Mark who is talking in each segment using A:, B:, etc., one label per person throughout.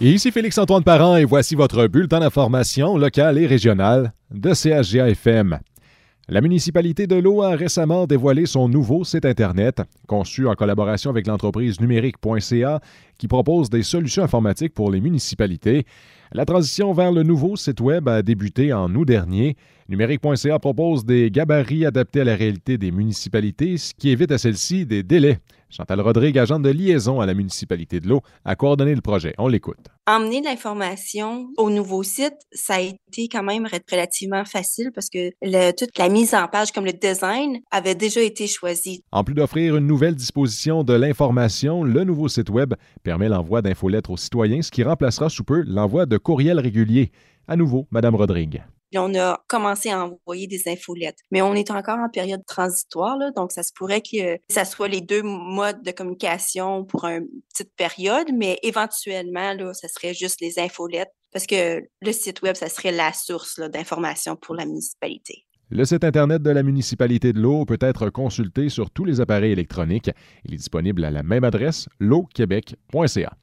A: Ici Félix-Antoine Parent et voici votre bulletin d'information locale et régionale de CHGA-FM. La municipalité de l'eau a récemment dévoilé son nouveau site Internet, conçu en collaboration avec l'entreprise numérique.ca, qui propose des solutions informatiques pour les municipalités. La transition vers le nouveau site Web a débuté en août dernier. Numérique.ca propose des gabarits adaptés à la réalité des municipalités, ce qui évite à celles-ci des délais. Chantal Rodrigue, agente de liaison à la municipalité de l'eau, a coordonné le projet. On l'écoute.
B: Emmener l'information au nouveau site, ça a été quand même relativement facile parce que toute la mise en page comme le design avait déjà été choisi.
A: En plus d'offrir une nouvelle disposition de l'information, le nouveau site Web permet l'envoi d'infolettres aux citoyens, ce qui remplacera sous peu l'envoi de courriels réguliers. À nouveau, Madame Rodrigue.
B: On a commencé à envoyer des infolettes. Mais on est encore en période transitoire, donc ça se pourrait que ça soit les deux modes de communication pour une petite période, mais éventuellement, là, ça serait juste les infolettes parce que le site web, ça serait la source d'information pour la municipalité.
A: Le site Internet de la municipalité de l'eau peut être consulté sur tous les appareils électroniques. Il est disponible à la même adresse, l'eauquebec.ca.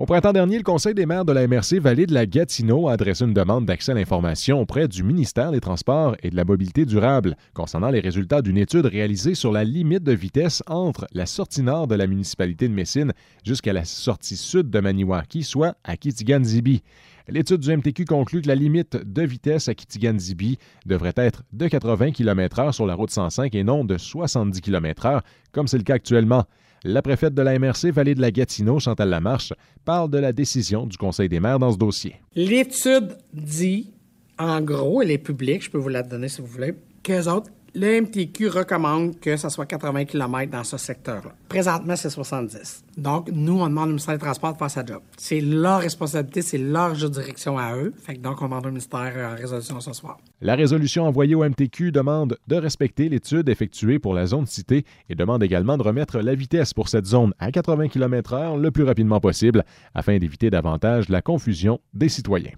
A: Au printemps dernier, le Conseil des maires de la MRC valide la Gatineau a adressé une demande d'accès à l'information auprès du ministère des Transports et de la Mobilité durable concernant les résultats d'une étude réalisée sur la limite de vitesse entre la sortie nord de la municipalité de Messine jusqu'à la sortie sud de Maniwaki, soit à Kitigan-Zibi. L'étude du MTQ conclut que la limite de vitesse à Kitigan-Zibi devrait être de 80 km/h sur la route 105 et non de 70 km/h, comme c'est le cas actuellement. La préfète de la MRC, Vallée de la Gatineau, Chantal Lamarche, parle de la décision du Conseil des maires dans ce dossier.
C: L'étude dit, en gros, elle est publique, je peux vous la donner si vous voulez, qu'eux autres le MTQ recommande que ça soit 80 km dans ce secteur-là. Présentement, c'est 70. Donc, nous, on demande au ministère des Transports de faire sa job. C'est leur responsabilité, c'est leur juridiction à eux. Donc, on demande au ministère en résolution ce soir.
A: La résolution envoyée au MTQ demande de respecter l'étude effectuée pour la zone citée et demande également de remettre la vitesse pour cette zone à 80 km/h le plus rapidement possible afin d'éviter davantage la confusion des citoyens.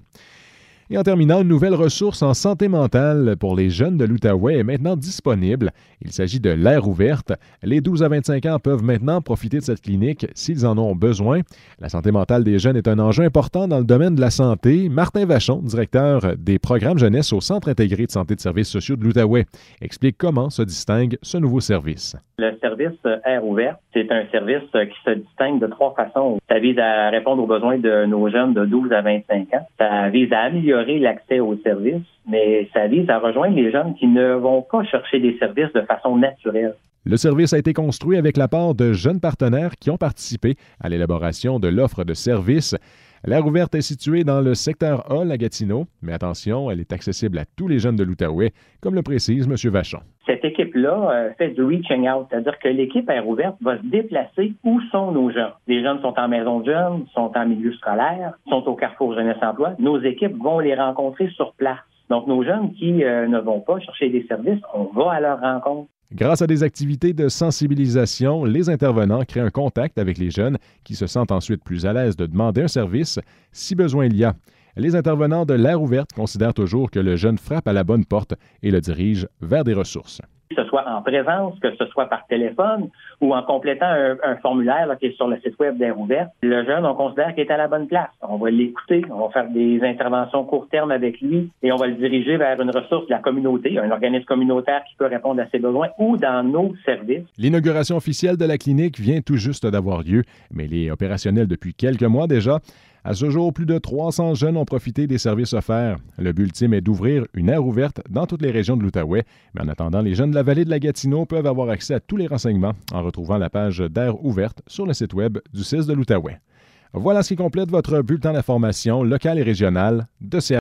A: Et en terminant, une nouvelle ressource en santé mentale pour les jeunes de l'Outaouais est maintenant disponible. Il s'agit de l'air ouverte. Les 12 à 25 ans peuvent maintenant profiter de cette clinique s'ils en ont besoin. La santé mentale des jeunes est un enjeu important dans le domaine de la santé. Martin Vachon, directeur des programmes jeunesse au Centre intégré de santé de services sociaux de l'Outaouais, explique comment se distingue ce nouveau service.
D: Le service Air ouverte, c'est un service qui se distingue de trois façons. Ça vise à répondre aux besoins de nos jeunes de 12 à 25 ans. Ça vise à améliorer l'accès aux services, mais ça vise à rejoindre les jeunes qui ne vont pas chercher des services de façon naturelle.
A: Le service a été construit avec l'apport de jeunes partenaires qui ont participé à l'élaboration de l'offre de services. L'aire ouverte est située dans le secteur A, la Gatineau, mais attention, elle est accessible à tous les jeunes de l'Outaouais, comme le précise M. Vachon.
D: Cette équipe-là euh, fait du reaching out, c'est-à-dire que l'équipe Air ouverte va se déplacer où sont nos jeunes. Les jeunes sont en maison de jeunes, sont en milieu scolaire, sont au carrefour jeunesse-emploi. Nos équipes vont les rencontrer sur place. Donc, nos jeunes qui euh, ne vont pas chercher des services, on va à leur rencontre.
A: Grâce à des activités de sensibilisation, les intervenants créent un contact avec les jeunes qui se sentent ensuite plus à l'aise de demander un service si besoin il y a. Les intervenants de l'air ouverte considèrent toujours que le jeune frappe à la bonne porte et le dirige vers des ressources
D: que ce soit en présence, que ce soit par téléphone ou en complétant un, formulaire qui est sur le site web d'Air Ouverte, le jeune, on considère qu'il est à la bonne place. On va l'écouter, on va faire des interventions court terme avec lui et on va le diriger vers une ressource de la communauté, un organisme communautaire qui peut répondre à ses besoins ou dans nos services.
A: L'inauguration officielle de la clinique vient tout juste d'avoir lieu, mais elle est opérationnelle depuis quelques mois déjà. À ce jour, plus de 300 jeunes ont profité des services offerts. Le but ultime est d'ouvrir une aire ouverte dans toutes les régions de l'Outaouais. Mais en attendant, les jeunes de la vallée de la Gatineau peuvent avoir accès à tous les renseignements en retrouvant la page d'air ouverte sur le site web du CIS de l'Outaouais. Voilà ce qui complète votre bulletin d'information locale et régionale de CA